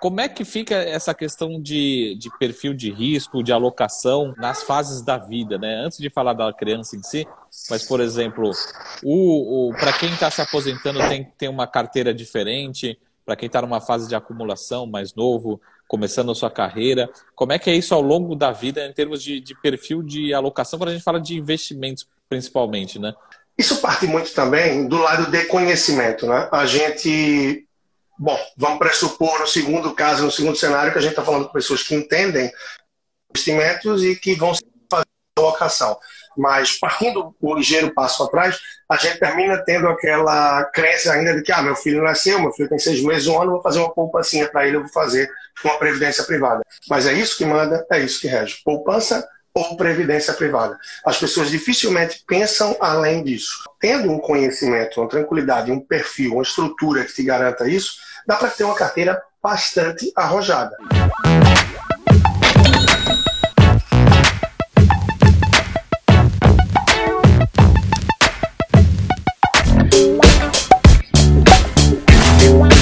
Como é que fica essa questão de, de perfil de risco, de alocação nas fases da vida, né? Antes de falar da criança em si, mas, por exemplo, o, o para quem está se aposentando tem, tem uma carteira diferente, para quem está numa fase de acumulação mais novo, começando a sua carreira, como é que é isso ao longo da vida em termos de, de perfil de alocação, quando a gente fala de investimentos principalmente, né? Isso parte muito também do lado de conhecimento, né? A gente, bom, vamos pressupor no segundo caso, no segundo cenário, que a gente está falando com pessoas que entendem investimentos e que vão fazer alocação. Mas partindo um ligeiro passo atrás, a gente termina tendo aquela crença ainda de que, ah, meu filho nasceu, meu filho tem seis meses, um ano, vou fazer uma poupancinha para ele, eu vou fazer uma previdência privada. Mas é isso que manda, é isso que rege. Poupança ou previdência privada. As pessoas dificilmente pensam além disso. Tendo um conhecimento, uma tranquilidade, um perfil, uma estrutura que te garanta isso, dá para ter uma carteira bastante arrojada.